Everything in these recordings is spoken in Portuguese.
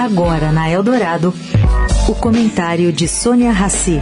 Agora na Eldorado, o comentário de Sônia Rassi.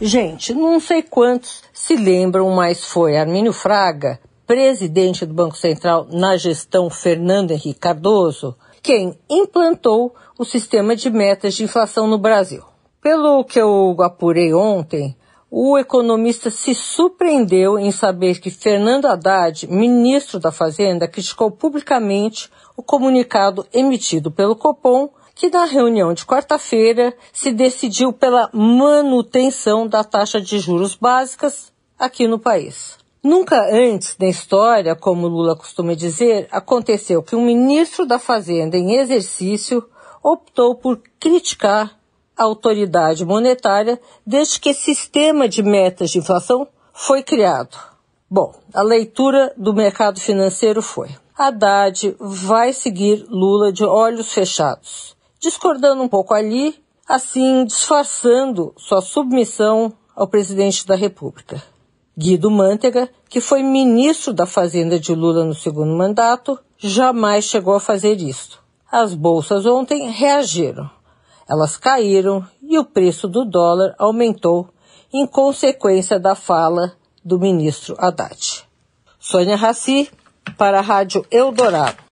Gente, não sei quantos se lembram, mas foi Armínio Fraga, presidente do Banco Central na gestão Fernando Henrique Cardoso, quem implantou o sistema de metas de inflação no Brasil. Pelo que eu apurei ontem, o economista se surpreendeu em saber que Fernando Haddad, ministro da Fazenda, criticou publicamente o comunicado emitido pelo Copom, que na reunião de quarta-feira se decidiu pela manutenção da taxa de juros básicas aqui no país. Nunca antes na história, como Lula costuma dizer, aconteceu que um ministro da Fazenda em exercício optou por criticar autoridade monetária desde que sistema de metas de inflação foi criado. Bom, a leitura do mercado financeiro foi: Haddad vai seguir Lula de olhos fechados, discordando um pouco ali, assim disfarçando sua submissão ao presidente da República. Guido Mantega, que foi ministro da Fazenda de Lula no segundo mandato, jamais chegou a fazer isso. As bolsas ontem reagiram. Elas caíram e o preço do dólar aumentou em consequência da fala do ministro Haddad. Sônia Raci, para a Rádio Eldorado.